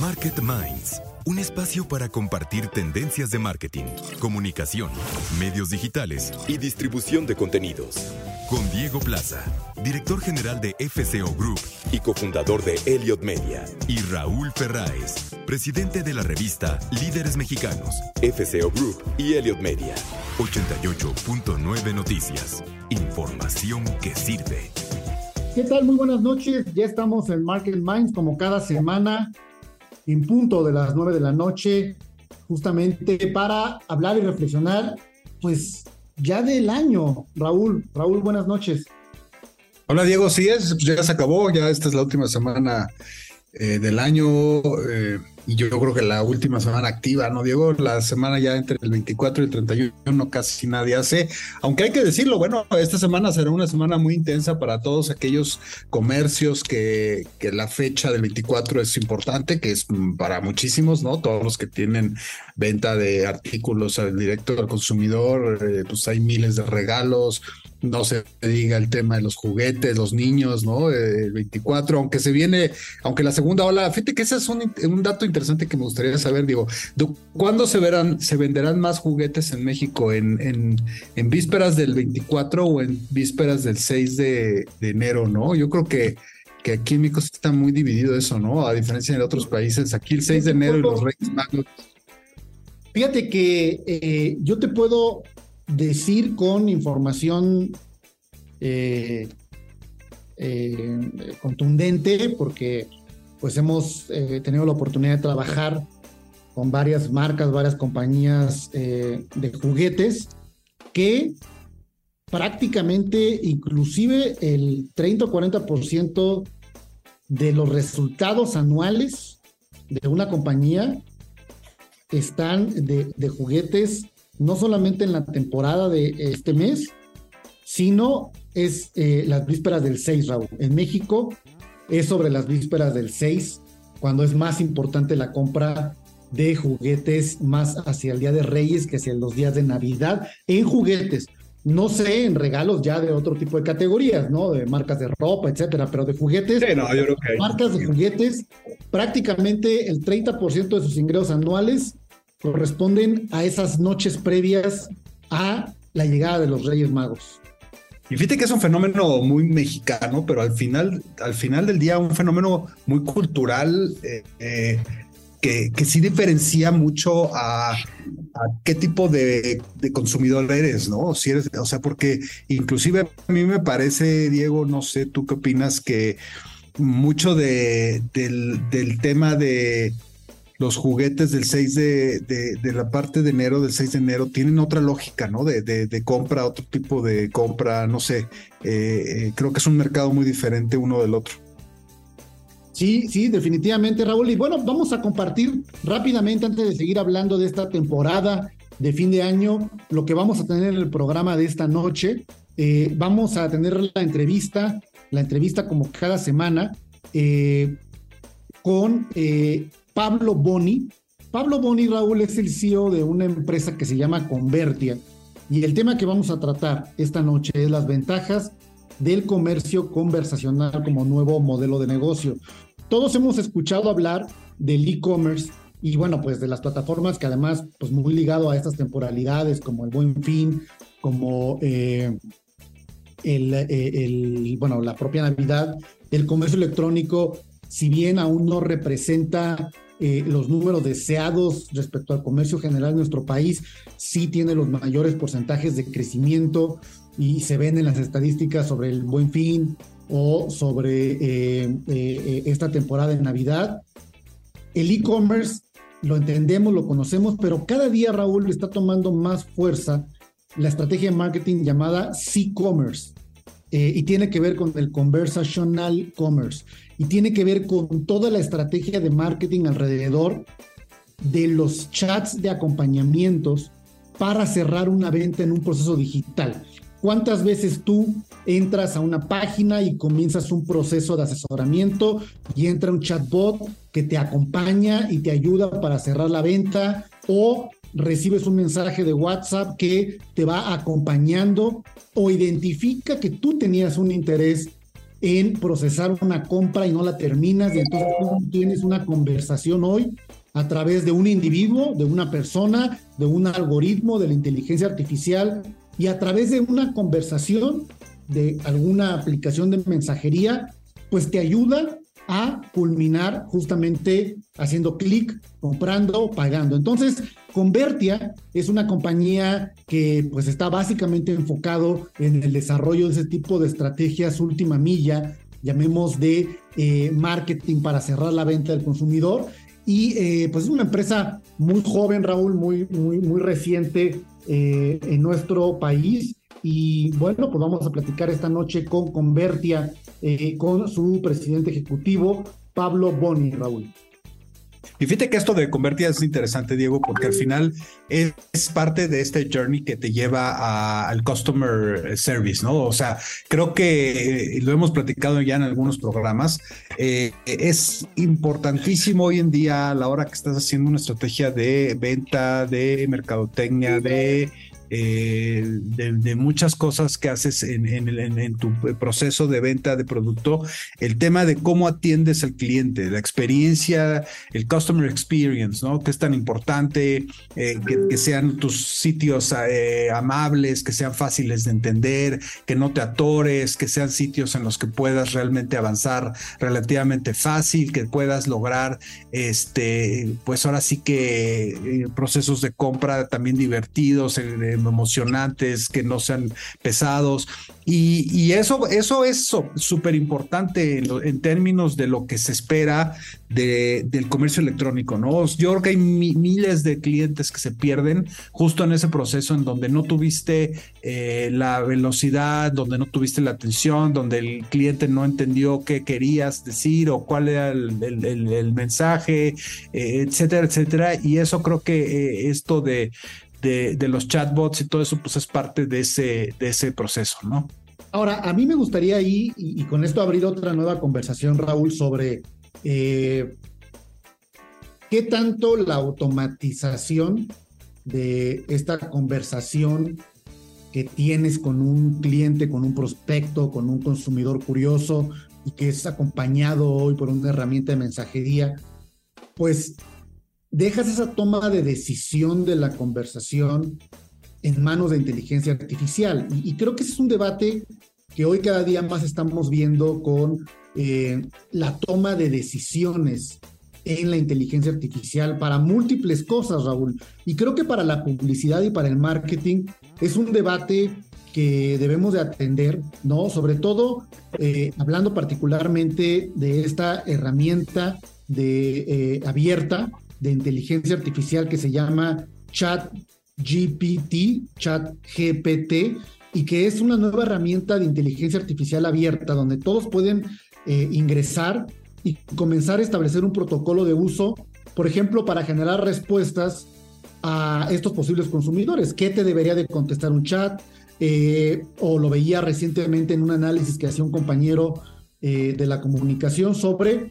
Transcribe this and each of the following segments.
Market Minds, un espacio para compartir tendencias de marketing, comunicación, medios digitales y distribución de contenidos. Con Diego Plaza, director general de FCO Group y cofundador de Elliot Media, y Raúl Ferráez, presidente de la revista Líderes Mexicanos, FCO Group y Elliot Media. 88.9 Noticias. Información que sirve. ¿Qué tal? Muy buenas noches. Ya estamos en Market Minds como cada semana en punto de las nueve de la noche, justamente para hablar y reflexionar, pues ya del año. Raúl, Raúl, buenas noches. Hola Diego, sí es, pues ya se acabó, ya esta es la última semana eh, del año. Eh, y yo creo que la última semana activa, ¿no, Diego? La semana ya entre el 24 y el 31 casi nadie hace, aunque hay que decirlo, bueno, esta semana será una semana muy intensa para todos aquellos comercios que, que la fecha del 24 es importante, que es para muchísimos, ¿no? Todos los que tienen venta de artículos al directo al consumidor, eh, pues hay miles de regalos, no se diga el tema de los juguetes, los niños, ¿no? Eh, el 24, aunque se viene, aunque la segunda ola, fíjate que ese es un, un dato interesante que me gustaría saber, digo, ¿cuándo se verán, se venderán más juguetes en México? ¿En, en, en vísperas del 24 o en vísperas del 6 de, de enero, no? Yo creo que que aquí en México está muy dividido eso, ¿no? A diferencia de otros países, aquí el 6 de enero y los Reyes Magos. Fíjate que eh, yo te puedo decir con información eh, eh, contundente, porque pues hemos eh, tenido la oportunidad de trabajar con varias marcas, varias compañías de juguetes, que prácticamente inclusive el 30 o 40% de los resultados anuales de una compañía están de, de juguetes no solamente en la temporada de este mes, sino es eh, las vísperas del 6, Raúl. En México es sobre las vísperas del 6, cuando es más importante la compra de juguetes más hacia el Día de Reyes que hacia los días de Navidad en juguetes. No sé, en regalos ya de otro tipo de categorías, ¿no? De marcas de ropa, etcétera, pero de juguetes, marcas de juguetes, prácticamente el 30% de sus ingresos anuales corresponden a esas noches previas a la llegada de los Reyes Magos. Y fíjate que es un fenómeno muy mexicano, pero al final, al final del día un fenómeno muy cultural eh, eh, que, que, sí diferencia mucho a, qué tipo de, consumidor eres, ¿no? Si eres, o sea, porque inclusive a mí me parece, Diego, no sé, tú qué opinas, que mucho de, del tema de los juguetes del 6 de, de, la parte de enero, del 6 de enero, tienen otra lógica, ¿no? De, de compra, otro tipo de compra, no sé. Eh, eh, creo que es un mercado muy diferente uno del otro. Sí, sí, definitivamente, Raúl. Y bueno, vamos a compartir rápidamente, antes de seguir hablando de esta temporada de fin de año, lo que vamos a tener en el programa de esta noche. Eh, vamos a tener la entrevista, la entrevista como cada semana, eh, con Pablo Boni. Pablo Boni, Raúl, es el CEO de una empresa que se llama Convertia. Y el tema que vamos a tratar esta noche es las ventajas del comercio conversacional como nuevo modelo de negocio. Todos hemos escuchado hablar del e-commerce y bueno, pues de las plataformas que además, pues muy ligado a estas temporalidades como el Buen Fin, como eh, eh, el, bueno, la propia Navidad, el comercio electrónico, si bien aún no representa eh, los números deseados respecto al comercio general en nuestro país, sí tiene los mayores porcentajes de crecimiento y se ven en las estadísticas sobre el buen fin o sobre eh, eh, esta temporada de Navidad. El e-commerce lo entendemos, lo conocemos, pero cada día, Raúl, está tomando más fuerza la estrategia de marketing llamada C-commerce. Eh, y tiene que ver con el conversational commerce y tiene que ver con toda la estrategia de marketing alrededor de los chats de acompañamientos para cerrar una venta en un proceso digital. ¿Cuántas veces tú entras a una página y comienzas un proceso de asesoramiento y entra un chatbot que te acompaña y te ayuda para cerrar la venta o recibes un mensaje de WhatsApp que te va acompañando o identifica que tú tenías un interés en procesar una compra y no la terminas y entonces tienes una conversación hoy a través de un individuo, de una persona, de un algoritmo, de la inteligencia artificial y a través de una conversación de alguna aplicación de mensajería, pues te ayuda a culminar justamente haciendo clic, comprando, pagando. Entonces, Convertia es una compañía que pues está básicamente enfocado en el desarrollo de ese tipo de estrategias última milla, llamemos de eh, marketing para cerrar la venta del consumidor. Y eh, pues es una empresa muy joven, Raúl, muy, muy, muy reciente eh, en nuestro país. Y bueno, pues vamos a platicar esta noche con Convertia, con su presidente ejecutivo, Pablo Boni, Raúl. Y fíjate que esto de convertir es interesante, Diego, porque al final es, parte de este journey que te lleva al customer service, ¿no? O sea, creo que lo hemos platicado ya en algunos programas. Eh, es importantísimo hoy en día a la hora que estás haciendo una estrategia de venta, de mercadotecnia, de eh, de, muchas cosas que haces en, tu proceso de venta de producto, el tema de cómo atiendes al cliente, la experiencia, el customer experience, ¿no? Que es tan importante, eh, que, sean tus sitios eh, amables, que sean fáciles de entender, que no te atores, que sean sitios en los que puedas realmente avanzar relativamente fácil, que puedas lograr, este, pues ahora sí que procesos de compra también divertidos, emocionantes, que no sean pesados. Y, eso, eso es súper importante en, términos de lo que se espera del comercio electrónico, ¿no? Yo creo que hay miles de clientes que se pierden justo en ese proceso en donde no tuviste eh, la velocidad, donde no tuviste la atención, donde el cliente no entendió qué querías decir o cuál era el, mensaje, eh, etcétera, etcétera. Y eso creo que eh, esto de de, los chatbots y todo eso, pues es parte de ese, de ese proceso, ¿no? Ahora, a mí me gustaría ahí, y, con esto abrir otra nueva conversación, Raúl, sobre eh, qué tanto la automatización de esta conversación que tienes con un cliente, con un prospecto, con un consumidor curioso y que es acompañado hoy por una herramienta de mensajería, pues dejas esa toma de decisión de la conversación en manos de inteligencia artificial. Y, creo que ese es un debate que hoy cada día más estamos viendo con eh, la toma de decisiones en la inteligencia artificial para múltiples cosas, Raúl. Y creo que para la publicidad y para el marketing es un debate que debemos de atender, ¿no? Sobre todo eh, hablando particularmente de esta herramienta de eh, abierta de inteligencia artificial que se llama Chat GPT, Chat GPT, y que es una nueva herramienta de inteligencia artificial abierta donde todos pueden eh, ingresar y comenzar a establecer un protocolo de uso, por ejemplo, para generar respuestas a estos posibles consumidores. ¿Qué te debería de contestar un chat? Eh, o lo veía recientemente en un análisis que hacía un compañero eh, de la comunicación sobre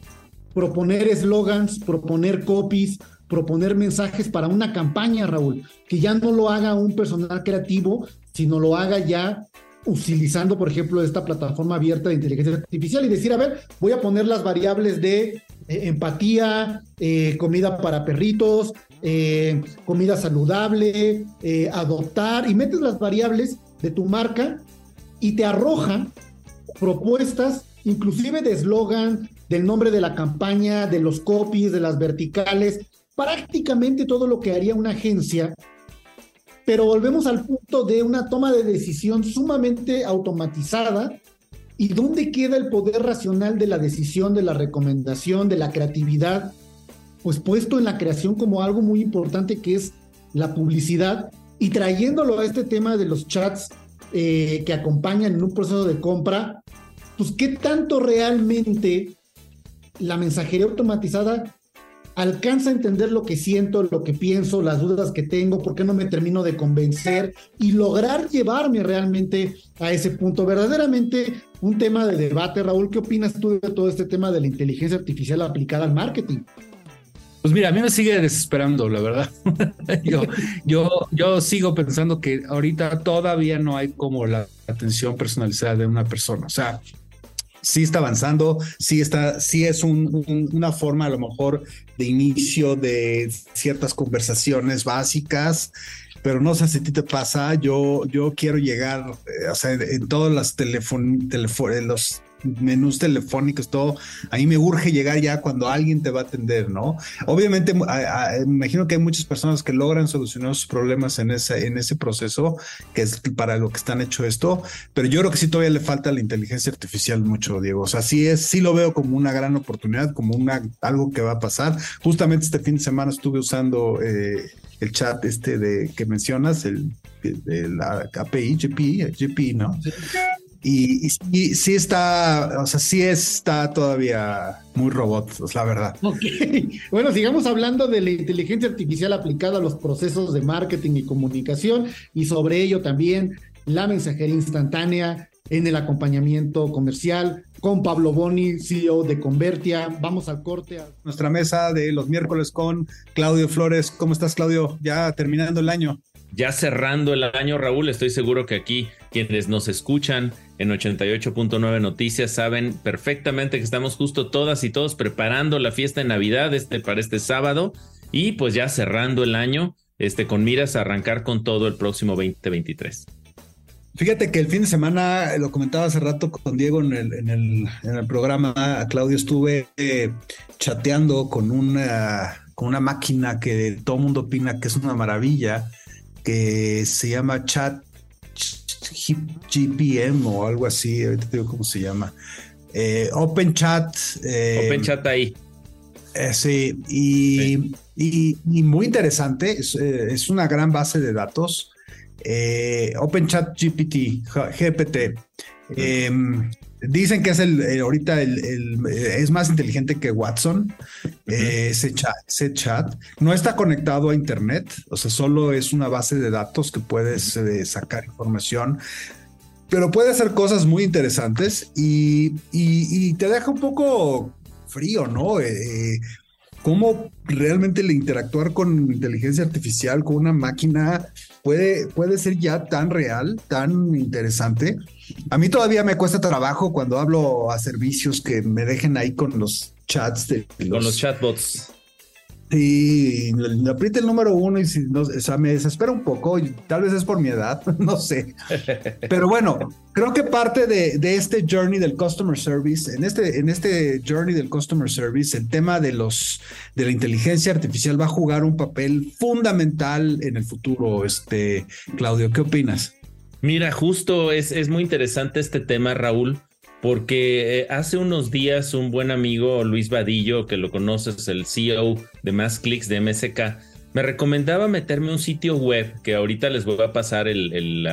proponer eslogans, proponer copies, proponer mensajes para una campaña, Raúl, que ya no lo haga un personal creativo, sino lo haga ya utilizando, por ejemplo, esta plataforma abierta de inteligencia artificial y decir, a ver, voy a poner las variables de eh, empatía, eh, comida para perritos, eh, comida saludable, adoptar, y metes las variables de tu marca y te arroja propuestas, inclusive de eslogan, del nombre de la campaña, de los copies, de las verticales, prácticamente todo lo que haría una agencia. Pero volvemos al punto de una toma de decisión sumamente automatizada. ¿Y dónde queda el poder racional de la decisión, de la recomendación, de la creatividad? Pues puesto en la creación como algo muy importante que es la publicidad y trayéndolo a este tema de los chats eh, que acompañan en un proceso de compra, pues qué tanto realmente la mensajería automatizada alcanza a entender lo que siento, lo que pienso, las dudas que tengo, por qué no me termino de convencer y lograr llevarme realmente a ese punto. Verdaderamente un tema de debate, Raúl, ¿qué opinas tú de todo este tema de la inteligencia artificial aplicada al marketing? Pues mira, a mí me sigue desesperando, la verdad. yo, yo, sigo pensando que ahorita todavía no hay como la atención personalizada de una persona. O sea, sí está avanzando, sí está, sí es una forma a lo mejor de inicio de ciertas conversaciones básicas, pero no sé si a ti te pasa, yo, yo quiero llegar, eh, o sea, en todas las teléfonos, los menús telefónicos, todo, a mí me urge llegar ya cuando alguien te va a atender, ¿no? Obviamente, me imagino que hay muchas personas que logran solucionar sus problemas en ese, en ese proceso, que es para lo que están hecho esto, pero yo creo que sí todavía le falta la inteligencia artificial mucho, Diego. O sea, sí es, sí lo veo como una gran oportunidad, como una, algo que va a pasar. Justamente este fin de semana estuve usando eh, el chat este de que mencionas, el de la API, GP, GP, ¿no? Y, sí, está, o sea, sí está todavía muy robot, la verdad. Ok. Bueno, sigamos hablando de la inteligencia artificial aplicada a los procesos de marketing y comunicación y sobre ello también la mensajería instantánea en el acompañamiento comercial con Pablo Boni, CEO de Convertia. Vamos al corte. Nuestra mesa de los miércoles con Claudio Flores. ¿Cómo estás, Claudio? Ya terminando el año. Ya cerrando el año, Raúl, estoy seguro que aquí quienes nos escuchan en 88.9 Noticias saben perfectamente que estamos justo todas y todos preparando la fiesta de Navidad este, para este sábado y pues ya cerrando el año este, con miras a arrancar con todo el próximo 2023. Fíjate que el fin de semana, lo comentaba hace rato con Diego en el, en el, en el programa, Claudio estuve eh, chateando con una, con una máquina que todo el mundo opina que es una maravilla, que se llama Chat GPM o algo así, ahorita te digo cómo se llama. Eh, Open Chat. Eh, Open Chat ahí. sí, y, Y, muy interesante, es, una gran base de datos eh, OpenChat GPT, GPT. Dicen que es el, ahorita el, es más inteligente que Watson, eh, ese, chat, No está conectado a Internet, o sea, solo es una base de datos que puedes eh, sacar información, pero puede hacer cosas muy interesantes y, te deja un poco frío, ¿no? Eh, cómo realmente el interactuar con inteligencia artificial, con una máquina, puede, puede ser ya tan real, tan interesante. A mí todavía me cuesta trabajo cuando hablo a servicios que me dejen ahí con los chats de Con los chatbots. Sí, le aprieta el número uno y si no, o sea, me desespera un poco, y tal vez es por mi edad, no sé. Pero bueno, creo que parte de, de, este journey del customer service, en este, en este journey del customer service, el tema de los de la inteligencia artificial va a jugar un papel fundamental en el futuro. Este, Claudio, ¿qué opinas? Mira, justo es, es muy interesante este tema, Raúl, porque eh, hace unos días un buen amigo, Luis Vadillo, que lo conoces, el CEO de Más Clicks de MSK, me recomendaba meterme un sitio web que ahorita les voy a pasar el, el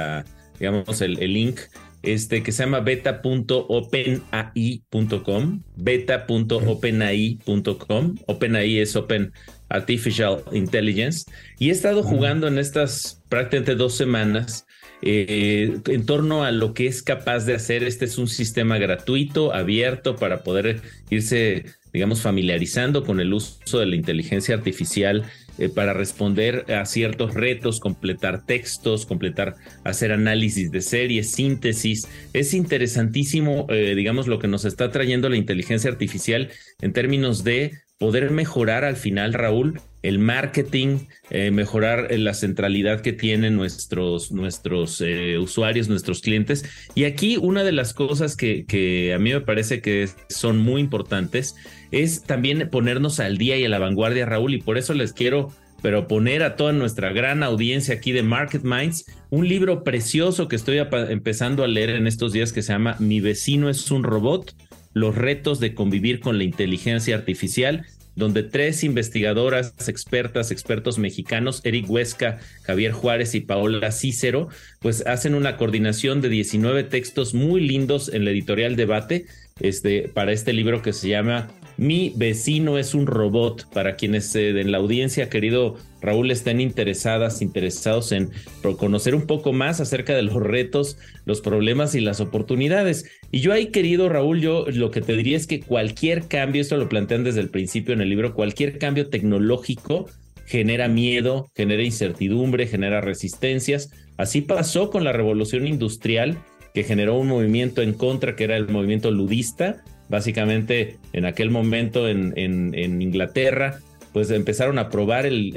digamos, el, link, este, que se llama beta.openai.com, beta.openai.com, OpenAI es Open Artificial Intelligence, y he estado jugando en estas prácticamente dos semanas eh, en torno a lo que es capaz de hacer. Este es un sistema gratuito, abierto, para poder irse, digamos, familiarizando con el uso de la inteligencia artificial eh, para responder a ciertos retos, completar textos, completar, hacer análisis de series, síntesis. Es interesantísimo, eh, digamos, lo que nos está trayendo la inteligencia artificial en términos de poder mejorar al final, Raúl, el marketing, eh, mejorar eh, la centralidad que tienen nuestros, nuestros eh, usuarios, nuestros clientes. Y aquí una de las cosas que, a mí me parece que son muy importantes es también ponernos al día y a la vanguardia, Raúl, y por eso les quiero pero poner a toda nuestra gran audiencia aquí de Market Minds un libro precioso que estoy empezando a leer en estos días que se llama Mi vecino es un robot, los retos de convivir con la inteligencia artificial donde tres investigadoras expertas, expertos mexicanos, Eric Huesca, Javier Juárez y Paola Cícero, pues hacen una coordinación de 19 textos muy lindos en la editorial Debate este, para este libro que se llama Mi vecino es un robot. Para quienes eh, en la audiencia, querido Raúl, estén interesadas, interesados en conocer un poco más acerca de los retos, los problemas y las oportunidades. Y yo ahí, querido Raúl, yo lo que te diría es que cualquier cambio, esto lo plantean desde el principio en el libro, cualquier cambio tecnológico genera miedo, genera incertidumbre, genera resistencias. Así pasó con la revolución industrial que generó un movimiento en contra, que era el movimiento ludista. Básicamente, en aquel momento en, en, Inglaterra, pues empezaron a probar las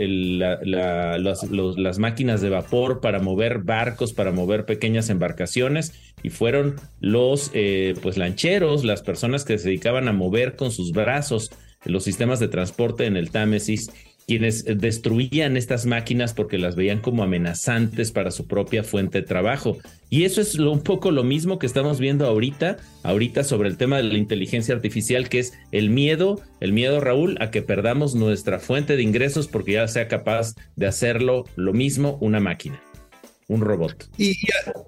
máquinas de vapor para mover barcos, para mover pequeñas embarcaciones, y fueron los eh, pues lancheros, las personas que se dedicaban a mover con sus brazos los sistemas de transporte en el Támesis quienes destruían estas máquinas porque las veían como amenazantes para su propia fuente de trabajo. Y eso es un poco lo mismo que estamos viendo ahorita, ahorita sobre el tema de la inteligencia artificial, que es el miedo, el miedo, Raúl, a que perdamos nuestra fuente de ingresos porque ya sea capaz de hacerlo lo mismo una máquina, un robot. Y,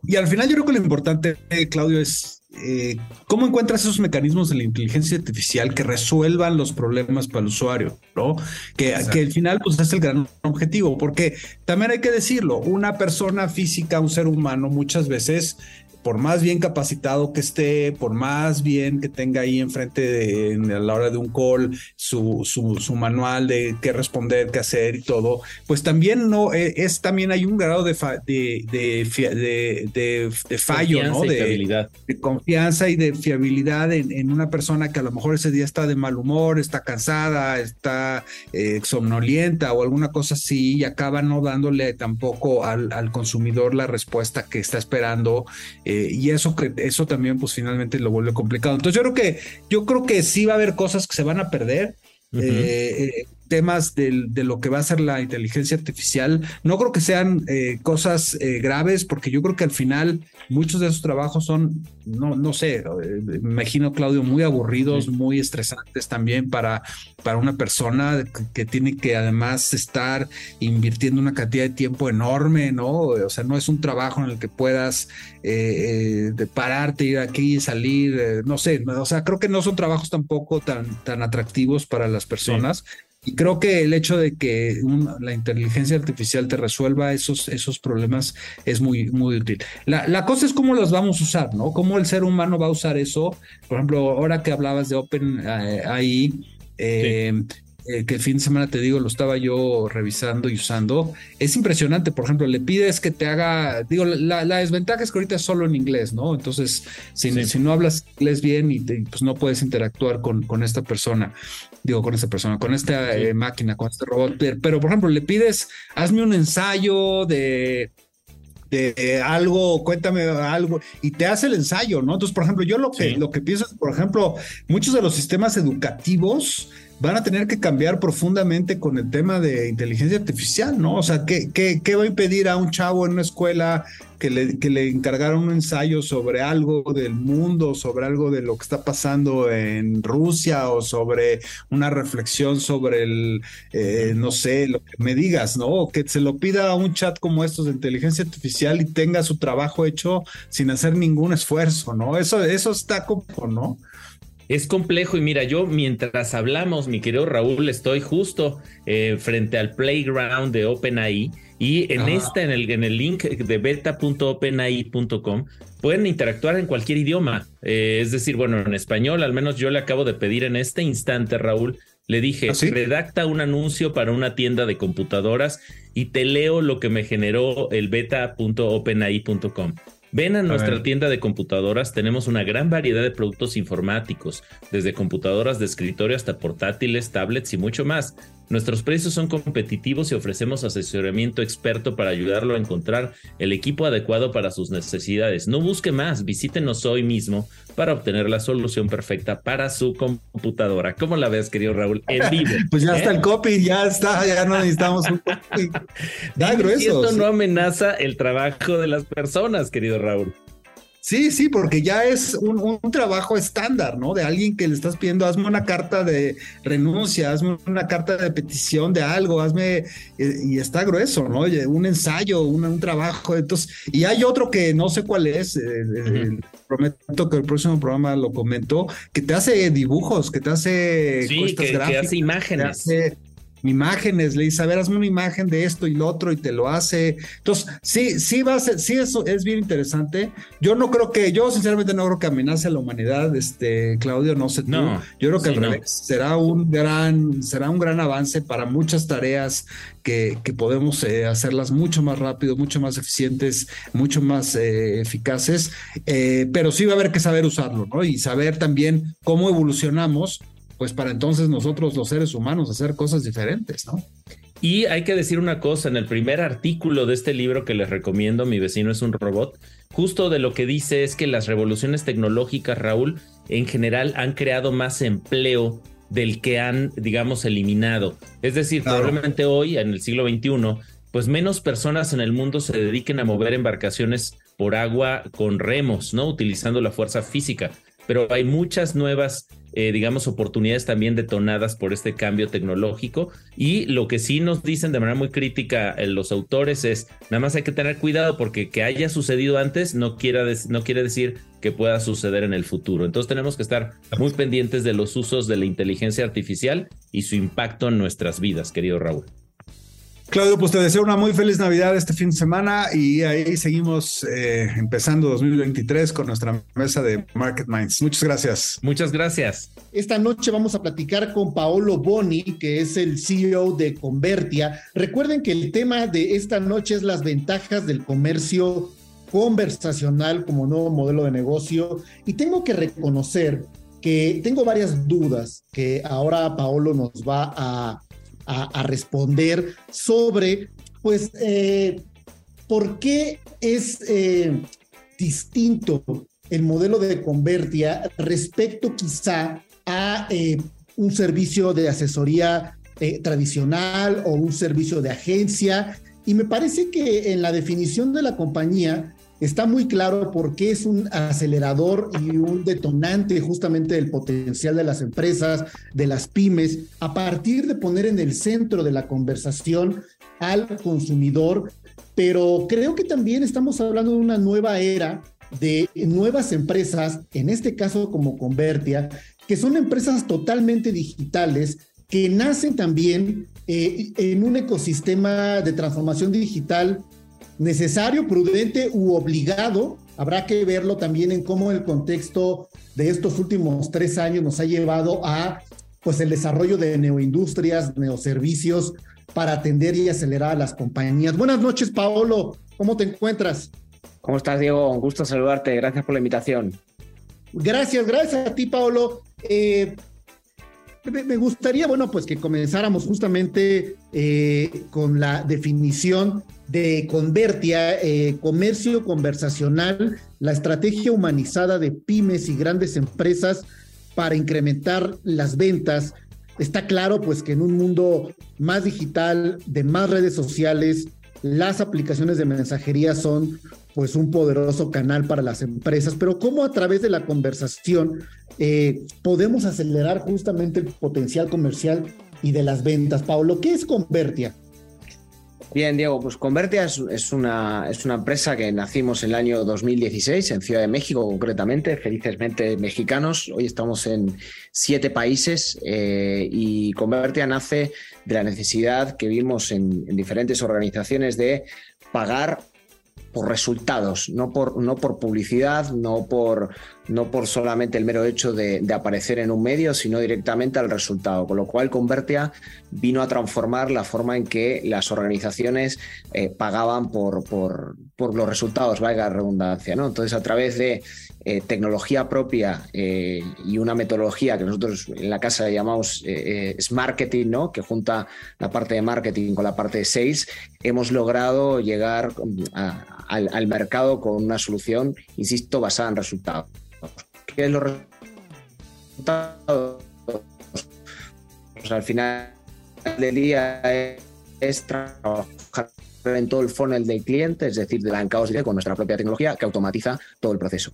y al final yo creo que lo importante, Claudio, es eh, ¿cómo encuentras esos mecanismos de la inteligencia artificial que resuelvan los problemas para el usuario? ¿no? Que, que al final pues, es el gran objetivo, porque también hay que decirlo, una persona física, un ser humano, muchas veces por más bien capacitado que esté, por más bien que tenga ahí enfrente de, a la hora de un call su, su, manual de qué responder, qué hacer y todo, pues también no eh, es, también hay un grado de, de, de, de, fallo, ¿no? De, de, confianza y de fiabilidad en, una persona que a lo mejor ese día está de mal humor, está cansada, está eh, somnolienta o alguna cosa así y acaba no dándole tampoco al, al consumidor la respuesta que está esperando. Eh, eh, y eso eso también pues finalmente lo vuelve complicado. Entonces yo creo que yo creo que sí va a haber cosas que se van a perder. Eh, temas de lo que va a ser la inteligencia artificial. No creo que sean eh, cosas eh, graves, porque yo creo que al final muchos de esos trabajos son, no, no sé, eh, me imagino, Claudio, muy aburridos, muy estresantes también para, para una persona que, tiene que además estar invirtiendo una cantidad de tiempo enorme, ¿no? O sea, no es un trabajo en el que puedas de pararte, ir aquí, salir, no sé, o sea, creo que no son trabajos tampoco tan, tan atractivos para las personas. Y creo que el hecho de que la inteligencia artificial te resuelva esos, esos problemas es muy, muy útil. La, cosa es cómo los vamos a usar, ¿no? Cómo el ser humano va a usar eso. Por ejemplo, ahora que hablabas de Open eh, eh, eh, que el fin de semana te digo, lo estaba yo revisando y usando. Es impresionante, por ejemplo, le pides que te haga, digo, la, desventaja es que ahorita es solo en inglés, ¿no? Entonces, si, si no hablas inglés bien y pues no puedes interactuar con, con esta persona, digo, con esta persona, con esta eh, máquina, con este robot, pero, por ejemplo, le pides, hazme un ensayo de de algo, cuéntame algo, y te hace el ensayo, ¿no? Entonces, por ejemplo, yo lo que, lo que pienso es, por ejemplo, muchos de los sistemas educativos van a tener que cambiar profundamente con el tema de inteligencia artificial, ¿no? O sea, ¿qué, qué, qué va a impedir a un chavo en una escuela que le, que le encargaron un ensayo sobre algo del mundo, sobre algo de lo que está pasando en Rusia o sobre una reflexión sobre el, eh, no sé, lo que me digas, ¿no? que se lo pida a un chat como estos de inteligencia artificial y tenga su trabajo hecho sin hacer ningún esfuerzo, ¿no? Eso, eso está como, ¿no? Es complejo y mira, yo mientras hablamos, mi querido Raúl, estoy justo eh, frente al playground de OpenAI y en esta, en el, en el link de beta.openai.com, pueden interactuar en cualquier idioma. Eh, es decir, bueno, en español, al menos yo le acabo de pedir en este instante, Raúl, le dije, ¿Ah, redacta un anuncio para una tienda de computadoras y te leo lo que me generó el beta.openai.com. Ven a nuestra tienda de computadoras, tenemos una gran variedad de productos informáticos, desde computadoras de escritorio hasta portátiles, tablets y mucho más. Nuestros precios son competitivos y ofrecemos asesoramiento experto para ayudarlo a encontrar el equipo adecuado para sus necesidades. No busque más, visítenos hoy mismo para obtener la solución perfecta para su computadora. ¿Cómo la ves, querido Raúl? En vivo. pues ya está el ¿Eh? copy, ya está, ya no necesitamos un copy. Da grueso. Esto no amenaza el trabajo de las personas, querido Raúl. Sí, sí, porque ya es un, trabajo estándar, ¿no? De alguien que le estás pidiendo, hazme una carta de renuncia, hazme una carta de petición de algo, hazme, eh, y está grueso, ¿no? Un ensayo, un, trabajo, entonces, y hay otro que no sé cuál es, eh, eh, prometo que el próximo programa lo comento, que te hace dibujos, que te hace sí, que, hace imágenes imágenes, le dice, a ver, hazme una imagen de esto y lo otro y te lo hace. Entonces, sí, sí va a ser, sí, eso es bien interesante. Yo no creo que, yo sinceramente no creo que amenace a la humanidad, este, Claudio, no sé tú. No, yo creo que al revés, será un gran, será un gran avance para muchas tareas que, que podemos eh, hacerlas mucho más rápido, mucho más eficientes, mucho más eh, eficaces, eh, pero sí va a haber que saber usarlo, ¿no? Y saber también cómo evolucionamos pues para entonces nosotros los seres humanos hacer cosas diferentes, ¿no? Y hay que decir una cosa, en el primer artículo de este libro que les recomiendo, Mi vecino es un robot, justo de lo que dice es que las revoluciones tecnológicas, Raúl, en general han creado más empleo del que han, digamos, eliminado. Es decir, probablemente hoy, en el siglo XXI, pues menos personas en el mundo se dediquen a mover embarcaciones por agua con remos, ¿no? Utilizando la fuerza física. Pero hay muchas nuevas eh, digamos, oportunidades también detonadas por este cambio tecnológico. Y lo que sí nos dicen de manera muy crítica eh, los autores es, nada más hay que tener cuidado porque que haya sucedido antes no, quiera no quiere decir que pueda suceder en el futuro. Entonces tenemos que estar muy pendientes de los usos de la inteligencia artificial y su impacto en nuestras vidas, querido Raúl. Claudio, pues te deseo una muy feliz Navidad este fin de semana y ahí seguimos eh, empezando 2023 con nuestra mesa de Market Minds. Muchas gracias. Muchas gracias. Esta noche vamos a platicar con Paolo Boni, que es el CEO de Convertia. Recuerden que el tema de esta noche es las ventajas del comercio conversacional como nuevo modelo de negocio y tengo que reconocer que tengo varias dudas que ahora Paolo nos va a a, responder sobre, pues, eh, por qué es eh, distinto el modelo de Convertia respecto quizá a eh, un servicio de asesoría tradicional o un servicio de agencia. Y me parece que en la definición de la compañía está muy claro por qué es un acelerador y un detonante justamente del potencial de las empresas, de las pymes, a partir de poner en el centro de la conversación al consumidor. Pero creo que también estamos hablando de una nueva era de nuevas empresas, en este caso como Convertia, que son empresas totalmente digitales que nacen también eh, en un ecosistema de transformación digital necesario, prudente u obligado. Habrá que verlo también en cómo el contexto de estos últimos tres años nos ha llevado a pues el desarrollo de neoindustrias, neoservicios para atender y acelerar a las compañías. Buenas noches, Paolo. ¿Cómo te encuentras? ¿Cómo estás, Diego? Un gusto saludarte. Gracias por la invitación. Gracias, gracias a ti, Paolo. Eh, me gustaría, bueno, pues que comenzáramos justamente eh, con la definición de Convertia, eh, comercio conversacional, la estrategia humanizada de pymes y grandes empresas para incrementar las ventas. Está claro, pues, que en un mundo más digital, de más redes sociales, las aplicaciones de mensajería son pues un poderoso canal para las empresas, pero cómo a través de la conversación eh, podemos acelerar justamente el potencial comercial y de las ventas. Pablo, ¿qué es Convertia? Bien, Diego, pues Convertia es, una, es una empresa que nacimos en el año 2016 en Ciudad de México, concretamente, felizmente mexicanos. Hoy estamos en siete países eh, y Convertia nace de la necesidad que vimos en diferentes organizaciones de pagar por resultados, no por, no por publicidad, no por, no por solamente el mero hecho de, aparecer en un medio, sino directamente al resultado. Con lo cual, Convertia vino a transformar la forma en que las organizaciones eh, pagaban por, por, por, los resultados, valga la redundancia. ¿no? Entonces, a través de eh, tecnología propia eh, y una metodología que nosotros en la casa llamamos eh, es marketing, ¿no? que junta la parte de marketing con la parte de sales, hemos logrado llegar al, mercado con una solución, insisto, basada en resultados. ¿Qué es los resultados? Pues al final del día es trabajar en todo el funnel del cliente, es decir, de la caos con nuestra propia tecnología que automatiza todo el proceso.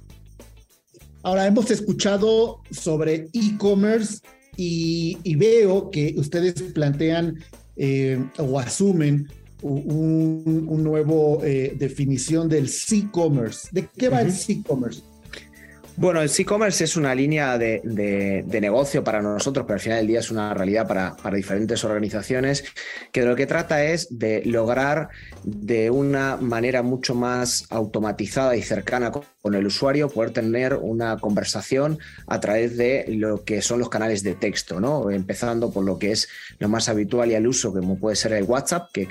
Ahora, hemos escuchado sobre e-commerce y, veo que ustedes plantean eh, o asumen un, nuevo eh, definición del e-commerce. ¿De qué va el e-commerce? Bueno, el e-commerce es una línea de, negocio para nosotros, pero al final del día es una realidad para, diferentes organizaciones, que de lo que trata es de lograr de una manera mucho más automatizada y cercana con el usuario poder tener una conversación a través de lo que son los canales de texto, ¿no? Empezando por lo que es lo más habitual y al uso, como puede ser el WhatsApp, que,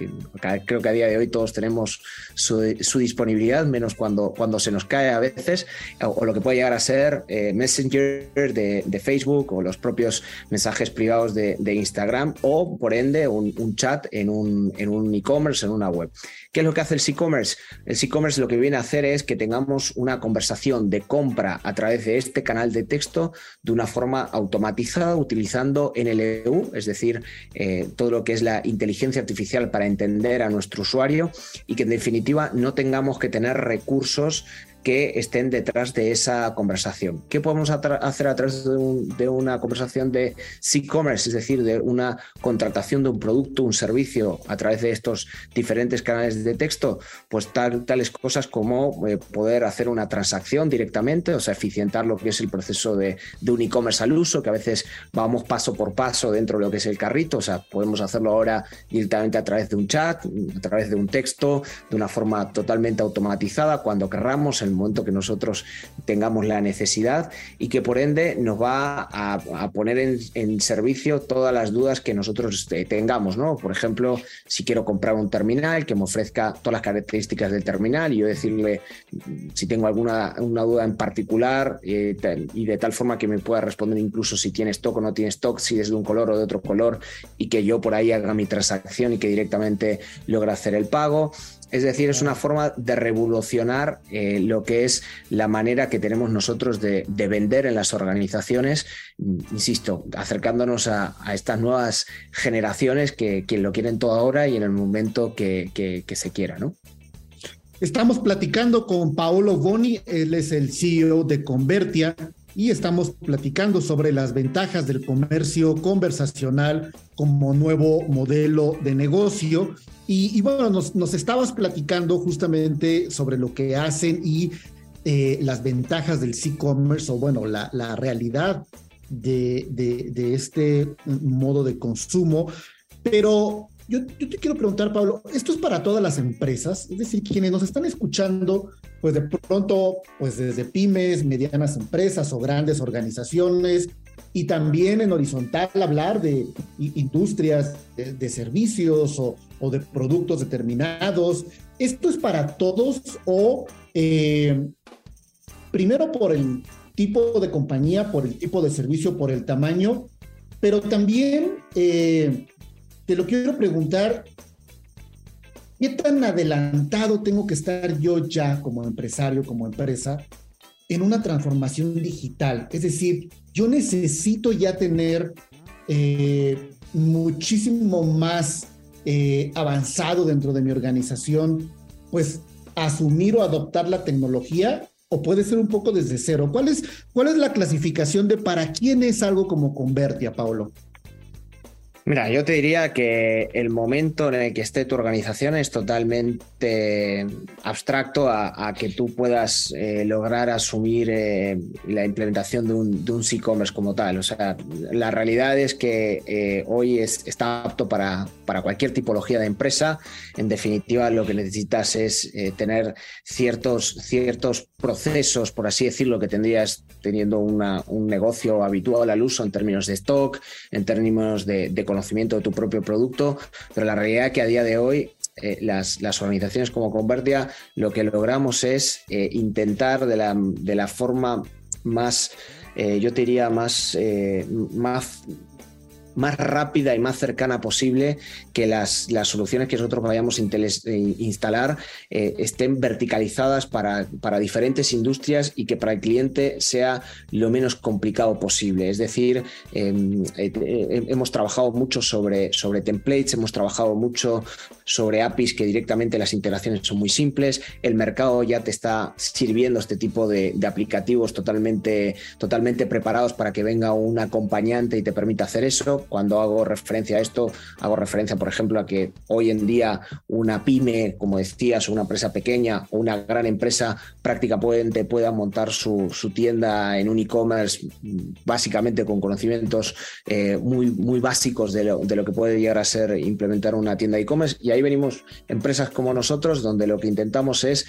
creo que a día de hoy todos tenemos su, disponibilidad, menos cuando, cuando se nos cae a veces, o lo que puede llegar a ser eh, Messenger de, Facebook o los propios mensajes privados de, Instagram o por ende un, chat en un en un e-commerce, en una web. ¿Qué es lo que hace el e-commerce? El e-commerce lo que viene a hacer es que tengamos una conversación de compra a través de este canal de texto de una forma automatizada utilizando NLU, es decir, eh, todo lo que es la inteligencia artificial para entender a nuestro usuario y que en definitiva no tengamos que tener recursos que estén detrás de esa conversación. ¿Qué podemos hacer a través de, una conversación de e-commerce, es decir, de una contratación de un producto, un servicio a través de estos diferentes canales de texto? Pues tales cosas como eh, poder hacer una transacción directamente, o sea, eficientar lo que es el proceso de, un e-commerce al uso, que a veces vamos paso por paso dentro de lo que es el carrito, o sea, podemos hacerlo ahora directamente a través de un chat, a través de un texto, de una forma totalmente automatizada, cuando querramos, momento que nosotros tengamos la necesidad y que por ende nos va a, poner en, servicio todas las dudas que nosotros eh, tengamos, ¿no? Por ejemplo, si quiero comprar un terminal que me ofrezca todas las características del terminal y yo decirle si tengo alguna una duda en particular eh, y de tal forma que me pueda responder incluso si tiene stock o no tiene stock, si es de un color o de otro color y que yo por ahí haga mi transacción y que directamente logre hacer el pago. Es decir, es una forma de revolucionar eh, lo que es la manera que tenemos nosotros de, vender en las organizaciones, insisto, acercándonos a, estas nuevas generaciones que, lo quieren todo ahora y en el momento que, se quiera, ¿no? Estamos platicando con Paolo Boni, él es el CEO de Convertia y estamos platicando sobre las ventajas del comercio conversacional como nuevo modelo de negocio y, bueno, nos, estabas platicando justamente sobre lo que hacen y eh, las ventajas del e-commerce o bueno, la, realidad de, de, este modo de consumo. Pero yo, yo, te quiero preguntar, Pablo, esto es para todas las empresas, es decir, quienes nos están escuchando, pues de pronto, pues desde pymes, medianas empresas o grandes organizaciones, y también en horizontal hablar de industrias de, servicios o, de productos determinados. ¿Esto es para todos o eh, primero por el tipo de compañía, por el tipo de servicio, por el tamaño, pero también eh, te lo quiero preguntar, ¿qué tan adelantado tengo que estar yo ya como empresario, como empresa, en una transformación digital? Es decir, yo necesito ya tener eh, muchísimo más eh, avanzado dentro de mi organización, pues asumir o adoptar la tecnología o puede ser un poco desde cero. ¿Cuál es, cuál es la clasificación de para quién es algo como Convertia, Paolo? Mira, yo te diría que el momento en el que esté tu organización es totalmente abstracto a, que tú puedas eh, lograr asumir eh, la implementación de un, de e-commerce como tal. O sea, la realidad es que eh, hoy está apto para, para, cualquier tipología de empresa. En definitiva, lo que necesitas es tener ciertos, ciertos procesos, por así decirlo, que tendrías teniendo un negocio habitual al uso en términos de stock, en términos de, de conocimiento de tu propio producto, pero la realidad es que a día de hoy eh, las, las, organizaciones como Convertia lo que logramos es eh, intentar de la, de la, forma más, eh, yo diría, más, más más rápida y más cercana posible que las, las soluciones que nosotros vayamos a eh, instalar eh, estén verticalizadas para, para, diferentes industrias y que para el cliente sea lo menos complicado posible. Es decir, em, eh, hemos trabajado mucho sobre, sobre templates, hemos trabajado mucho sobre APIs que directamente las integraciones son muy simples. El mercado ya te está sirviendo este tipo de, de aplicativos totalmente, totalmente preparados para que venga un acompañante y te permita hacer eso cuando hago referencia a esto, hago referencia, por ejemplo, a que hoy en día una pyme, como decías, una empresa pequeña o una gran empresa prácticamente pueda montar su, tienda en un e-commerce básicamente con conocimientos eh, muy, muy básicos de lo, de lo que puede llegar a ser implementar una tienda e-commerce. Y ahí venimos empresas como nosotros, donde lo que intentamos es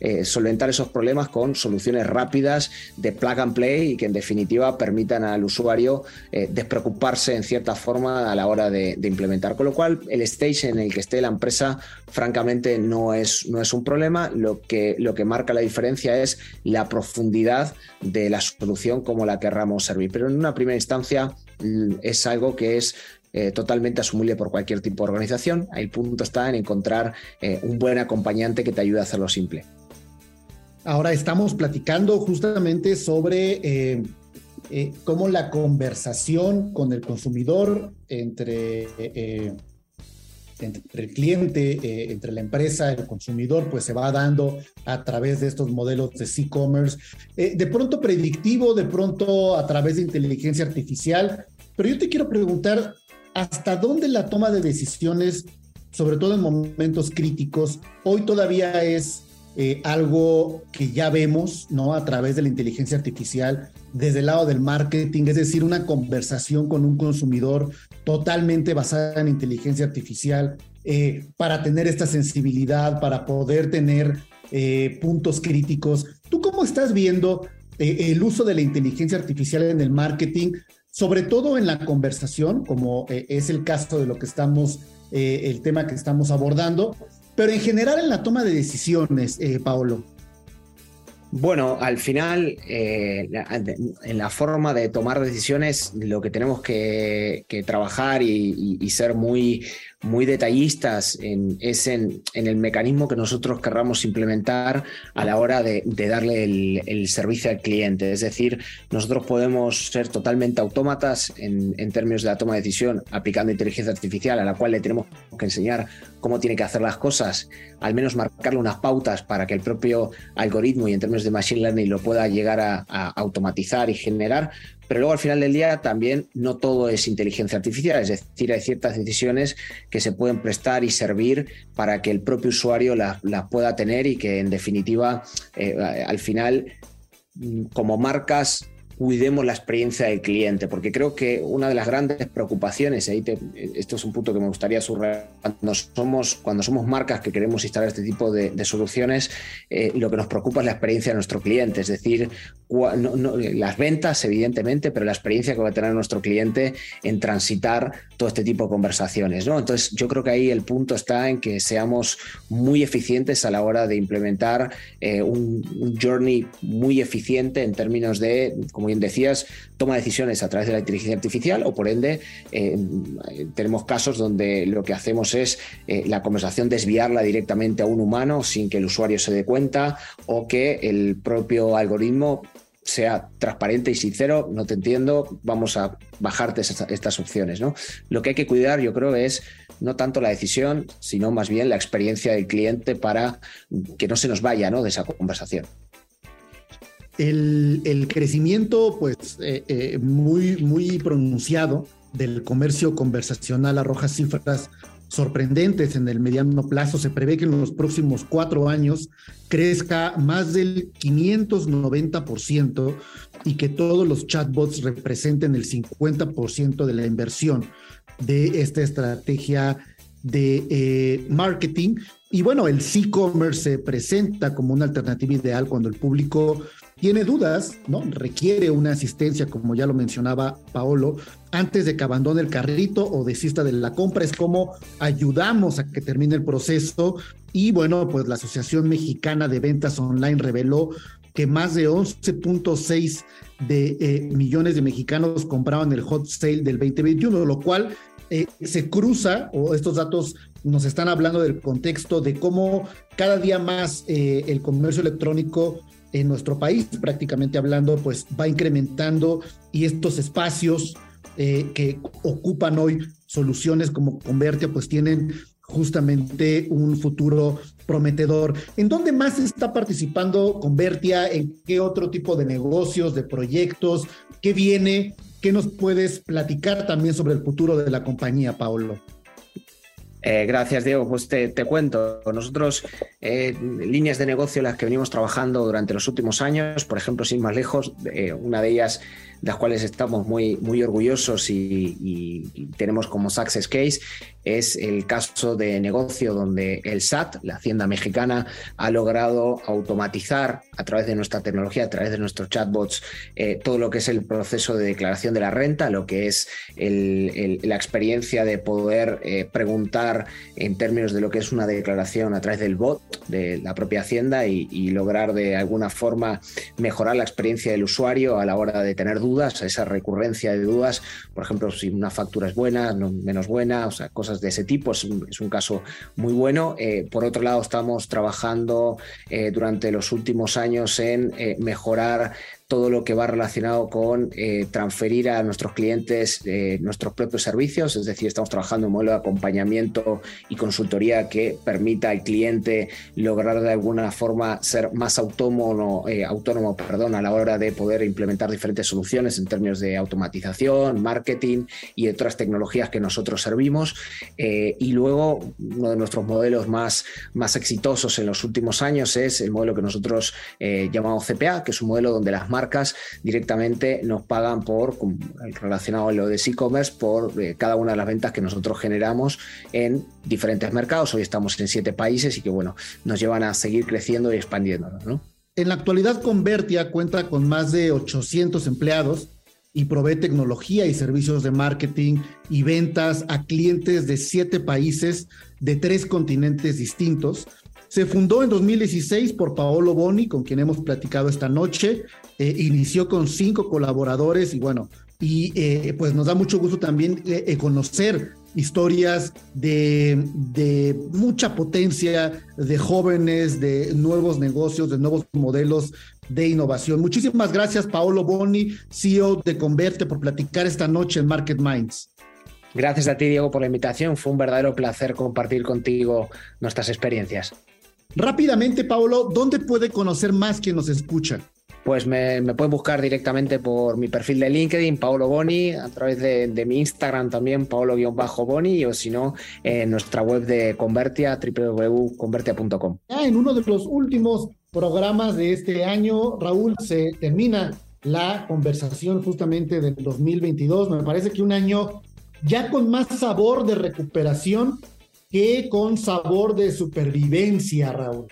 eh, solventar esos problemas con soluciones rápidas de plug and play y que en definitiva permitan al usuario eh, despreocuparse en cierta forma a la hora de, implementar. Con lo cual, el stage en el que esté la empresa, francamente, no es, no es un problema. Lo que, lo que marca la diferencia es la profundidad de la solución como la querramos servir. Pero en una primera instancia mm, es algo que es eh, totalmente asumible por cualquier tipo de organización. El punto está en encontrar un buen acompañante que te ayude a hacerlo simple. Ahora estamos platicando justamente sobre eh, eh, cómo la conversación con el consumidor entre, eh, entre el cliente, entre la empresa, el consumidor, pues se va dando a través de estos modelos de e-commerce, de pronto predictivo, de pronto a través de inteligencia artificial. Pero yo te quiero preguntar, ¿hasta dónde la toma de decisiones, sobre todo en momentos críticos, hoy todavía es eh, algo que ya vemos, ¿no? A través de la inteligencia artificial, desde el lado del marketing, es decir, una conversación con un consumidor totalmente basada en inteligencia artificial, eh, para tener esta sensibilidad, para poder tener eh, puntos críticos. ¿Tú cómo estás viendo el uso de la inteligencia artificial en el marketing, sobre todo en la conversación, como es el caso de lo que estamos, el tema que estamos abordando? Pero en general en la toma de decisiones, eh, Paolo. Bueno, al final, eh, en la forma de tomar decisiones, lo que tenemos que, trabajar y, ser muy, muy detallistas en, en, el mecanismo que nosotros querramos implementar a la hora de, darle el, servicio al cliente. Es decir, nosotros podemos ser totalmente autómatas en, términos de la toma de decisión aplicando inteligencia artificial a la cual le tenemos que enseñar cómo tiene que hacer las cosas, al menos marcarle unas pautas para que el propio algoritmo y en términos de machine learning lo pueda llegar a automatizar y generar, pero luego al final del día también no todo es inteligencia artificial, es decir, hay ciertas decisiones que se pueden prestar y servir para que el propio usuario las pueda tener y que en definitiva eh, al final mm, como marcas cuidemos la experiencia del cliente, porque creo que una de las grandes preocupaciones, ahí esto es un punto que me gustaría subrayar, cuando somos, cuando somos marcas que queremos instalar este tipo de, soluciones, eh, lo que nos preocupa es la experiencia de nuestro cliente, es decir, las ventas, evidentemente, pero la experiencia que va a tener nuestro cliente en transitar todo este tipo de conversaciones. ¿no? Entonces, yo creo que ahí el punto está en que seamos muy eficientes a la hora de implementar eh, un, un journey muy eficiente en términos de, como bien decías, toma decisiones a través de la inteligencia artificial o por ende eh, tenemos casos donde lo que hacemos es eh, la conversación desviarla directamente a un humano sin que el usuario se dé cuenta o que el propio algoritmo sea transparente y sincero, no te entiendo, vamos a bajarte estas, opciones. ¿no? Lo que hay que cuidar, yo creo, es no tanto la decisión, sino más bien la experiencia del cliente para que no se nos vaya ¿no? de esa conversación el, crecimiento pues eh, eh, muy, muy pronunciado del comercio conversacional arroja cifras sorprendentes en el mediano plazo. Se prevé que en los próximos cuatro años crezca más del 590% y que todos los chatbots representen el 50% de la inversión de esta estrategia de eh, marketing. Y bueno, el e-commerce se presenta como una alternativa ideal cuando el público tiene dudas, ¿no? Requiere una asistencia, como ya lo mencionaba Paolo, antes de que abandone el carrito o desista de la compra. Es como ayudamos a que termine el proceso. Y bueno, pues la Asociación Mexicana de Ventas Online reveló que más de 11.6 de eh, millones de mexicanos compraban el hot sale del 2021, lo cual eh, se cruza, o estos datos nos están hablando del contexto de cómo cada día más eh, el comercio electrónico en nuestro país, prácticamente hablando, pues va incrementando y estos espacios eh, que ocupan hoy soluciones como Convertia, pues tienen justamente un futuro prometedor. ¿En dónde más está participando Convertia? ¿En qué otro tipo de negocios, de proyectos? ¿Qué viene ¿qué nos puedes platicar también sobre el futuro de la compañía, Paolo? Eh, gracias, Diego. Pues te, cuento. Nosotros, eh, líneas de negocio las que venimos trabajando durante los últimos años, por ejemplo, sin más lejos, eh, una de ellas de las cuales estamos muy, muy orgullosos y, tenemos como success case, es el caso de negocio donde el SAT, la Hacienda Mexicana, ha logrado automatizar a través de nuestra tecnología, a través de nuestros chatbots, todo lo que es el proceso de declaración de la renta, lo que es la experiencia de poder eh, en términos de lo que es una declaración a través del bot de la propia Hacienda y, lograr de alguna forma mejorar la experiencia del usuario a la hora de tener dudas esa recurrencia de dudas, por ejemplo, si una factura es buena, no, menos buena, o sea, cosas de ese tipo, es un, caso muy bueno. Eh, por otro lado, estamos trabajando eh, durante los últimos años en eh, mejorar todo lo que va relacionado con eh, transferir a nuestros clientes eh, nuestros propios servicios, es decir, estamos trabajando en un modelo de acompañamiento y consultoría que permita al cliente lograr de alguna forma ser más autónomo, eh, autónomo perdón, a la hora de poder implementar diferentes soluciones en términos de automatización, marketing y otras tecnologías que nosotros servimos. y luego, uno de nuestros modelos más, más exitosos en los últimos años es el modelo que nosotros llamamos CPA, que es un modelo donde las marcas marcas directamente nos pagan por, relacionado a lo de e-commerce, por eh, cada una de las ventas que nosotros generamos en diferentes mercados. Hoy estamos en siete países y que, bueno, nos llevan a seguir creciendo y expandiéndonos, ¿no? En la actualidad, Convertia cuenta con más de 800 empleados y provee tecnología y servicios de marketing y ventas a clientes de siete países de tres continentes distintos se fundó en 2016 por Paolo Boni, con quien hemos platicado esta noche. Eh, inició con cinco colaboradores y bueno, y eh, pues nos da mucho gusto también eh, conocer historias de, de, mucha potencia, de jóvenes, de nuevos negocios, de nuevos modelos de innovación. Muchísimas gracias, Paolo Boni, CEO de Converte, por platicar esta noche en Market Minds. Gracias a ti, Diego, por la invitación. Fue un verdadero placer compartir contigo nuestras experiencias. Rápidamente, Paolo, ¿dónde puede conocer más quien nos escucha? Pues me, pueden buscar directamente por mi perfil de LinkedIn, Paolo Boni, a través de, mi Instagram también, paolo-boni, o si no, en nuestra web de Convertia, www.convertia.com. en uno de los últimos programas de este año, Raúl, se termina la conversación justamente del 2022. Me parece que un año ya con más sabor de recuperación que con sabor de supervivencia, Raúl.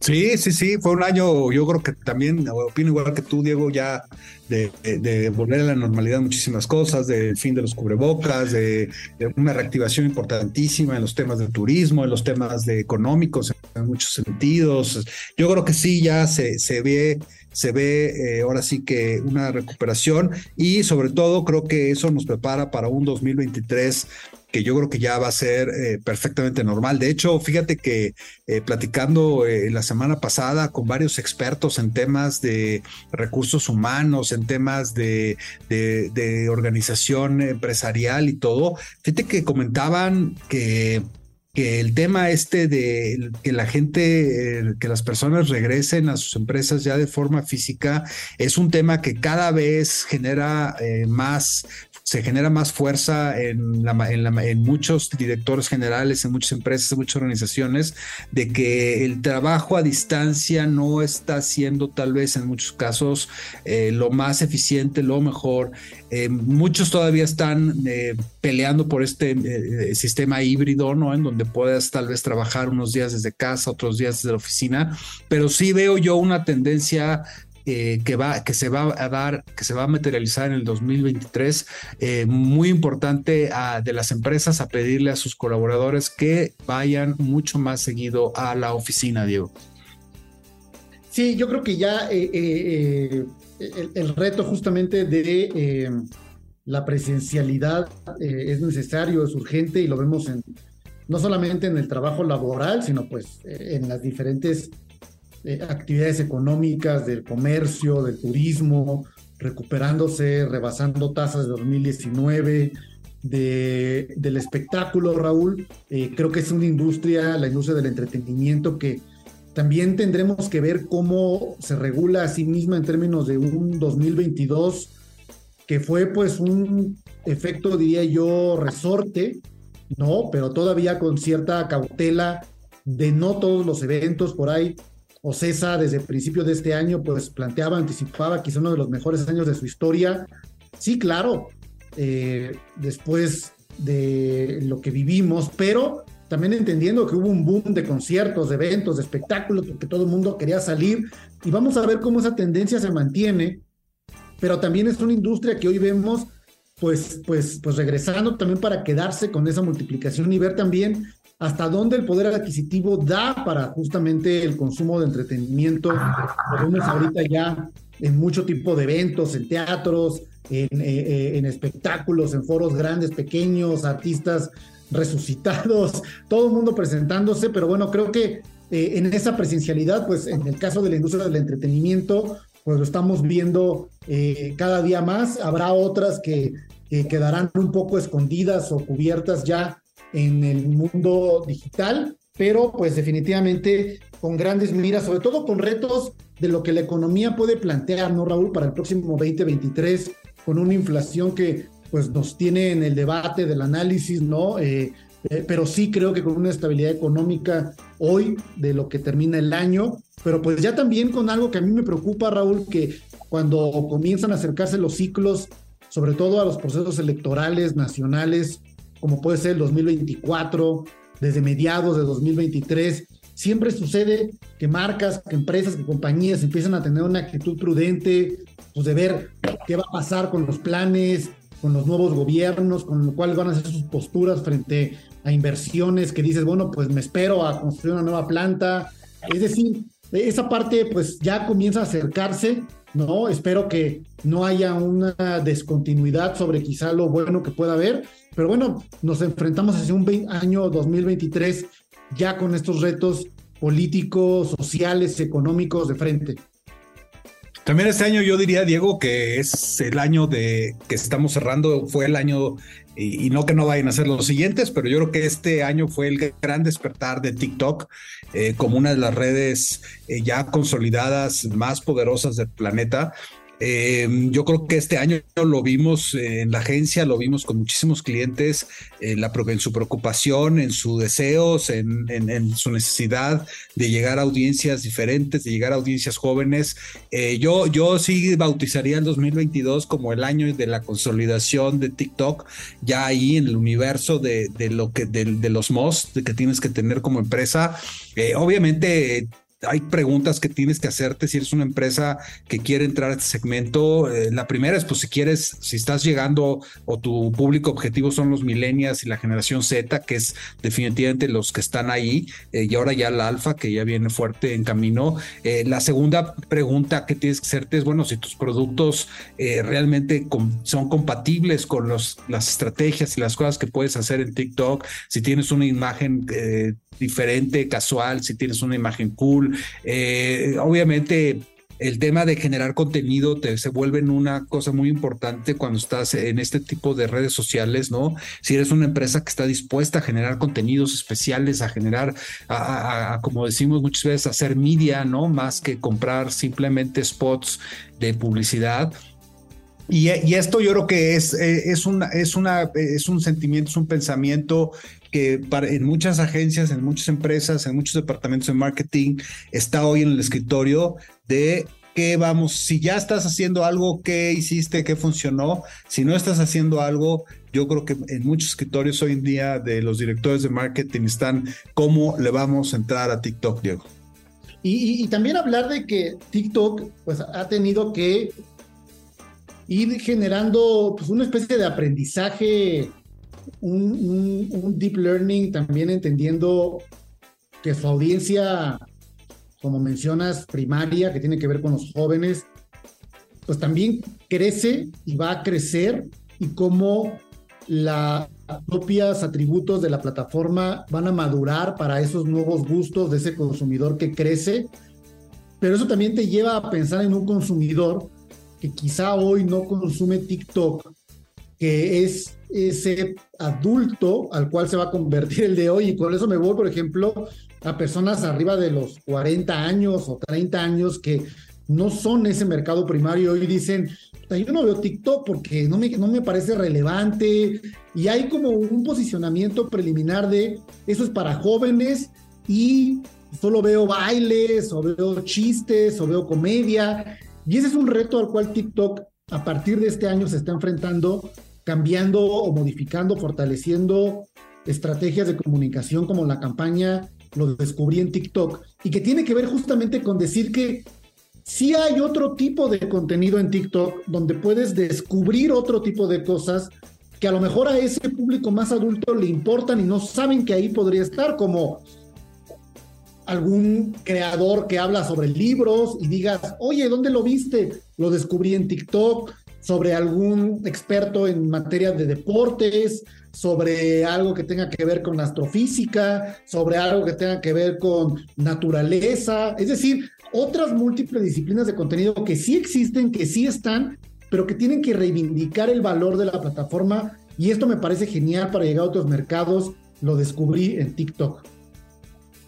Sí, sí, sí, fue un año, yo creo que también, opino igual que tú, Diego, ya de, volver a la normalidad muchísimas cosas, del fin de los cubrebocas, de, una reactivación importantísima en los temas de turismo, en los temas de económicos, en muchos sentidos. Yo creo que sí, ya se, se ve se ve eh, ahora sí que una recuperación y sobre todo creo que eso nos prepara para un 2023 que yo creo que ya va a ser eh, perfectamente normal. De hecho, fíjate que eh, platicando eh, la semana pasada con varios expertos en temas de recursos humanos, en temas de, de organización empresarial y todo, fíjate que comentaban que que el tema este de que la gente, que las personas regresen a sus empresas ya de forma física, es un tema que cada vez genera más se genera más fuerza en, la, en, muchos directores generales, en muchas empresas, en muchas organizaciones, de que el trabajo a distancia no está siendo tal vez en muchos casos eh, lo más eficiente, lo mejor. Eh, muchos todavía están eh, peleando por este sistema híbrido, ¿no? En donde puedas tal vez trabajar unos días desde casa, otros días desde la oficina, pero sí veo yo una tendencia eh, que, va, que se va a dar, que se va a materializar en el 2023, eh, muy importante de las empresas a pedirle a sus colaboradores que vayan mucho más seguido a la oficina, Diego. Sí, yo creo que ya eh, el, reto justamente de la presencialidad es necesario, es urgente y lo vemos en, no solamente en el trabajo laboral, sino pues en las diferentes eh, actividades económicas, del comercio, del turismo, recuperándose, rebasando tasas de 2019, de, del espectáculo, Raúl. Eh, creo que es una industria, la industria del entretenimiento, que también tendremos que ver cómo se regula a sí misma en términos de un 2022 que fue pues un efecto, diría yo, resorte, ¿no? Pero todavía con cierta cautela de no todos los eventos por ahí. Ocesa desde el principio de este año pues planteaba, anticipaba quizá uno de los mejores años de su historia. Sí, claro, eh, después de lo que vivimos, pero también entendiendo que hubo un boom de conciertos, de eventos, de espectáculos, porque todo el mundo quería salir y vamos a ver cómo esa tendencia se mantiene, pero también es una industria que hoy vemos pues, pues, pues regresando también para quedarse con esa multiplicación y ver también hasta dónde el poder adquisitivo da para justamente el consumo de entretenimiento. Vemos ahorita ya en mucho tipo de eventos, en teatros, en, eh, eh, espectáculos, en foros grandes, pequeños, artistas resucitados, todo el mundo presentándose, pero bueno, creo que eh, en esa presencialidad, pues en el caso de la industria del entretenimiento, pues lo estamos viendo cada día más. Habrá otras que, quedarán un poco escondidas o cubiertas ya en el mundo digital, pero pues definitivamente con grandes miras, sobre todo con retos de lo que la economía puede plantear, ¿no, Raúl? Para el próximo 2023, con una inflación que pues nos tiene en el debate del análisis, ¿no? Eh, eh, pero sí creo que con una estabilidad económica hoy de lo que termina el año, pero pues ya también con algo que a mí me preocupa, Raúl, que cuando comienzan a acercarse los ciclos, sobre todo a los procesos electorales nacionales, como puede ser el 2024, desde mediados de 2023, siempre sucede que marcas, que empresas, que compañías empiezan a tener una actitud prudente, pues de ver qué va a pasar con los planes, con los nuevos gobiernos, con lo cual van a ser sus posturas frente a inversiones que dices, bueno, pues me espero a construir una nueva planta. Es decir, esa parte pues ya comienza a acercarse, ¿no? Espero que no haya una descontinuidad sobre quizá lo bueno que pueda haber, pero bueno, nos enfrentamos hacia un año 2023 ya con estos retos políticos, sociales, económicos de frente. También este año yo diría, Diego, que es el año de que estamos cerrando, fue el año, y, no que no vayan a ser los siguientes, pero yo creo que este año fue el gran despertar de TikTok eh, como una de las redes eh, ya consolidadas más poderosas del planeta. Eh, yo creo que este año lo vimos en la agencia, lo vimos con muchísimos clientes, en, la, en su preocupación, en sus deseos, en, su necesidad de llegar a audiencias diferentes, de llegar a audiencias jóvenes. Eh, yo, yo sí bautizaría el 2022 como el año de la consolidación de TikTok, ya ahí en el universo de, de lo que de, de los MOS que tienes que tener como empresa. Eh, obviamente hay preguntas que tienes que hacerte si eres una empresa que quiere entrar a este segmento. Eh, la primera es, pues, si quieres, si estás llegando o tu público objetivo son los millennials y la generación Z, que es definitivamente los que están ahí, eh, y ahora ya la alfa, que ya viene fuerte en camino. Eh, la segunda pregunta que tienes que hacerte es, bueno, si tus productos realmente son compatibles con los, las estrategias y las cosas que puedes hacer en TikTok, si tienes una imagen diferente, casual, si tienes una imagen cool. Eh, obviamente el tema de generar contenido te, se vuelve una cosa muy importante cuando estás en este tipo de redes sociales, ¿no? Si eres una empresa que está dispuesta a generar contenidos especiales, a generar, a, como decimos muchas veces, hacer media, ¿no? Más que comprar simplemente spots de publicidad. Y, y, esto yo creo que es, eh, es, una, es, una, es un sentimiento, es un pensamiento que para, en muchas agencias, en muchas empresas, en muchos departamentos de marketing, está hoy en el escritorio de qué vamos, si ya estás haciendo algo, qué hiciste, qué funcionó, si no estás haciendo algo, yo creo que en muchos escritorios hoy en día de los directores de marketing están cómo le vamos a entrar a TikTok, Diego. Y, y también hablar de que TikTok pues ha tenido que ir generando pues una especie de aprendizaje un, deep learning también entendiendo que su audiencia, como mencionas, primaria, que tiene que ver con los jóvenes, pues también crece y va a crecer y cómo los propios atributos de la plataforma van a madurar para esos nuevos gustos de ese consumidor que crece. Pero eso también te lleva a pensar en un consumidor que quizá hoy no consume TikTok, que es ese adulto al cual se va a convertir el de hoy. Y con eso me voy, por ejemplo, a personas arriba de los 40 años o 30 años que no son ese mercado primario y dicen, yo no veo TikTok porque no me, no me parece relevante y hay como un posicionamiento preliminar de eso es para jóvenes y solo veo bailes o veo chistes o veo comedia y ese es un reto al cual TikTok a partir de este año se está enfrentando, cambiando o modificando, fortaleciendo estrategias de comunicación como la campaña Lo descubrí en TikTok y que tiene que ver justamente con decir que sí hay otro tipo de contenido en TikTok donde puedes descubrir otro tipo de cosas que a lo mejor a ese público más adulto le importan y no saben que ahí podría estar, como algún creador que habla sobre libros y digas, oye, ¿dónde lo viste? Lo descubrí en TikTok, sobre algún experto en materia de deportes, sobre algo que tenga que ver con astrofísica, sobre algo que tenga que ver con naturaleza, es decir, otras múltiples disciplinas de contenido que sí existen, que sí están, pero que tienen que reivindicar el valor de la plataforma. Y esto me parece genial para llegar a otros mercados, lo descubrí en TikTok.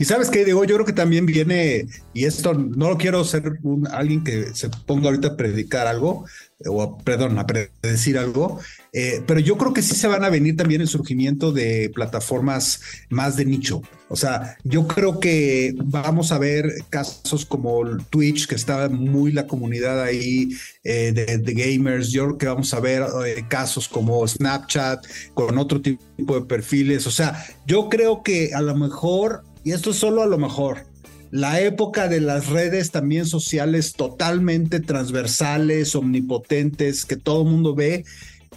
Y sabes qué, Diego, yo creo que también viene, y esto no lo quiero ser un, alguien que se ponga ahorita a predicar algo, o perdón, a predecir algo, eh, pero yo creo que sí se van a venir también el surgimiento de plataformas más de nicho. O sea, yo creo que vamos a ver casos como Twitch, que está muy la comunidad ahí eh, de, gamers. Yo creo que vamos a ver eh, casos como Snapchat con otro tipo de perfiles. O sea, yo creo que a lo mejor y esto es solo a lo mejor, la época de las redes también sociales totalmente transversales, omnipotentes, que todo el mundo ve,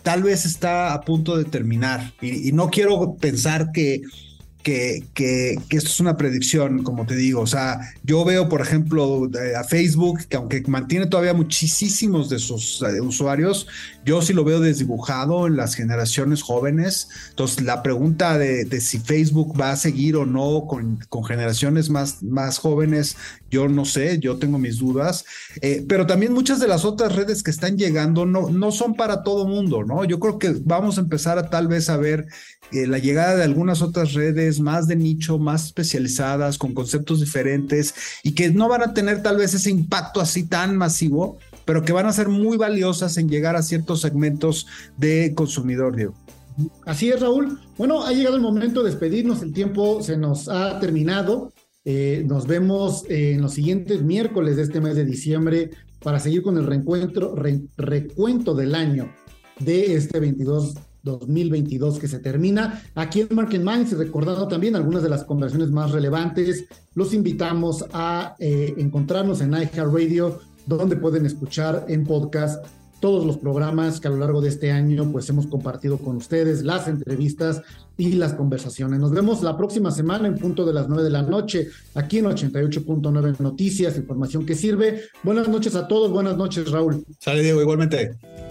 tal vez está a punto de terminar. y no quiero pensar que que, esto es una predicción, como te digo. O sea, yo veo, por ejemplo, eh, a Facebook, que aunque mantiene todavía muchísimos de sus eh, usuarios, yo sí lo veo desdibujado en las generaciones jóvenes. Entonces, la pregunta de, si Facebook va a seguir o no con, con, generaciones más, más jóvenes, yo no sé, yo tengo mis dudas. Eh, pero también muchas de las otras redes que están llegando no, no son para todo mundo, ¿no? Yo creo que vamos a empezar a tal vez a ver la llegada de algunas otras redes más de nicho, más especializadas, con conceptos diferentes y que no van a tener tal vez ese impacto así tan masivo, pero que van a ser muy valiosas en llegar a ciertos segmentos de consumidor. Así es, Raúl. Bueno, ha llegado el momento de despedirnos, el tiempo se nos ha terminado. Eh, nos vemos en los siguientes miércoles de este mes de diciembre para seguir con el reencuentro, recuento del año de este 22 2022 que se termina. Aquí en Market Minds, recordando también algunas de las conversiones más relevantes, los invitamos a eh, encontrarnos en iHeartRadio, donde pueden escuchar en podcast todos los programas que a lo largo de este año pues hemos compartido con ustedes, las entrevistas y las conversaciones. Nos vemos la próxima semana en punto de las 9 de la noche, aquí en 88.9 Noticias, información que sirve. Buenas noches a todos, buenas noches Raúl. Sale Diego, igualmente.